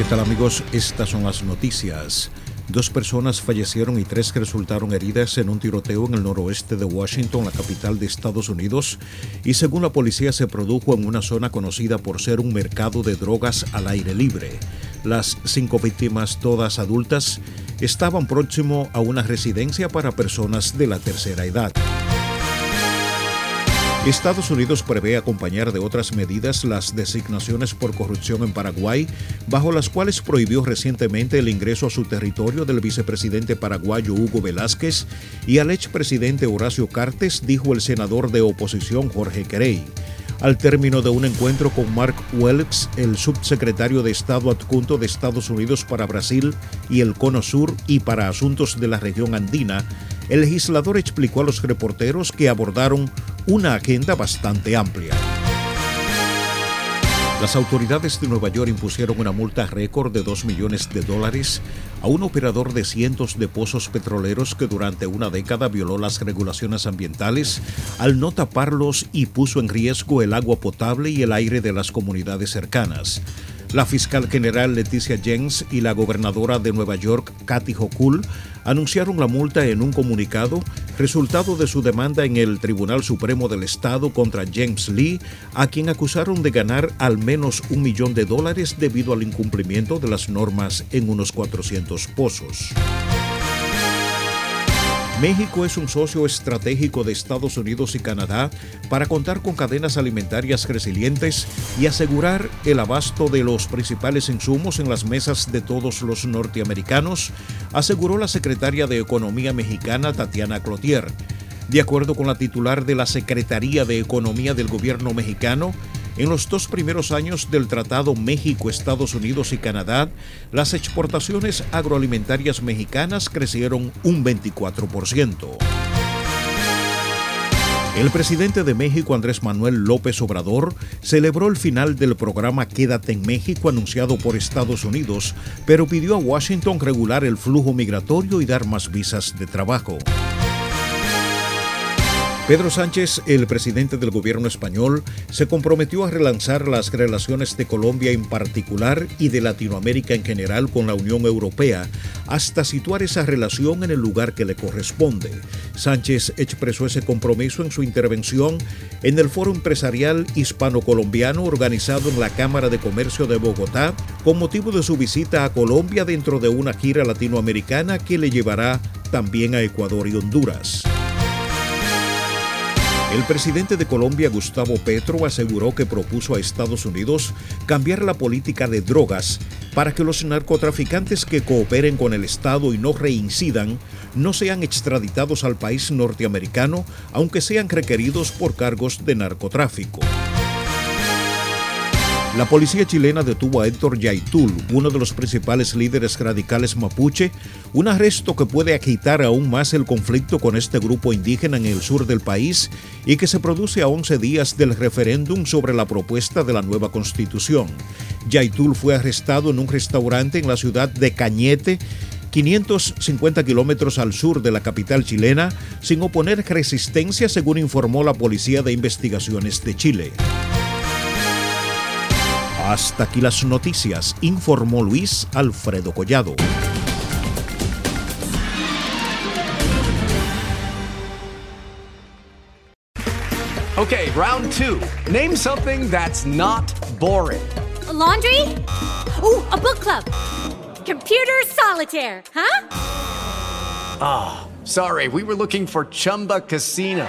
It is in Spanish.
¿Qué tal amigos? Estas son las noticias. Dos personas fallecieron y tres resultaron heridas en un tiroteo en el noroeste de Washington, la capital de Estados Unidos, y según la policía se produjo en una zona conocida por ser un mercado de drogas al aire libre. Las cinco víctimas, todas adultas, estaban próximo a una residencia para personas de la tercera edad. Estados Unidos prevé acompañar de otras medidas las designaciones por corrupción en Paraguay, bajo las cuales prohibió recientemente el ingreso a su territorio del vicepresidente paraguayo Hugo Velázquez y al expresidente Horacio Cartes, dijo el senador de oposición Jorge Querey. Al término de un encuentro con Mark Welks, el subsecretario de Estado adjunto de Estados Unidos para Brasil y el Cono Sur y para asuntos de la región andina, el legislador explicó a los reporteros que abordaron una agenda bastante amplia. Las autoridades de Nueva York impusieron una multa récord de 2 millones de dólares a un operador de cientos de pozos petroleros que durante una década violó las regulaciones ambientales al no taparlos y puso en riesgo el agua potable y el aire de las comunidades cercanas. La fiscal general Leticia Jens y la gobernadora de Nueva York, Kathy Hochul, anunciaron la multa en un comunicado, resultado de su demanda en el Tribunal Supremo del Estado contra James Lee, a quien acusaron de ganar al menos un millón de dólares debido al incumplimiento de las normas en unos 400 pozos. México es un socio estratégico de Estados Unidos y Canadá para contar con cadenas alimentarias resilientes y asegurar el abasto de los principales insumos en las mesas de todos los norteamericanos, aseguró la secretaria de Economía mexicana Tatiana Clotier. De acuerdo con la titular de la Secretaría de Economía del gobierno mexicano, en los dos primeros años del Tratado México, Estados Unidos y Canadá, las exportaciones agroalimentarias mexicanas crecieron un 24%. El presidente de México, Andrés Manuel López Obrador, celebró el final del programa Quédate en México anunciado por Estados Unidos, pero pidió a Washington regular el flujo migratorio y dar más visas de trabajo. Pedro Sánchez, el presidente del gobierno español, se comprometió a relanzar las relaciones de Colombia en particular y de Latinoamérica en general con la Unión Europea hasta situar esa relación en el lugar que le corresponde. Sánchez expresó ese compromiso en su intervención en el Foro Empresarial Hispano-Colombiano organizado en la Cámara de Comercio de Bogotá con motivo de su visita a Colombia dentro de una gira latinoamericana que le llevará también a Ecuador y Honduras. El presidente de Colombia, Gustavo Petro, aseguró que propuso a Estados Unidos cambiar la política de drogas para que los narcotraficantes que cooperen con el Estado y no reincidan no sean extraditados al país norteamericano, aunque sean requeridos por cargos de narcotráfico. La policía chilena detuvo a Héctor Yaitul, uno de los principales líderes radicales mapuche, un arresto que puede agitar aún más el conflicto con este grupo indígena en el sur del país y que se produce a 11 días del referéndum sobre la propuesta de la nueva constitución. Yaitul fue arrestado en un restaurante en la ciudad de Cañete 550 kilómetros al sur de la capital chilena, sin oponer resistencia, según informó la Policía de Investigaciones de Chile. Hasta aquí las noticias, informó Luis Alfredo Collado. Okay, round two. Name something that's not boring. A laundry? Ooh, a book club. Computer solitaire, huh? Ah, oh, sorry, we were looking for Chumba Casino.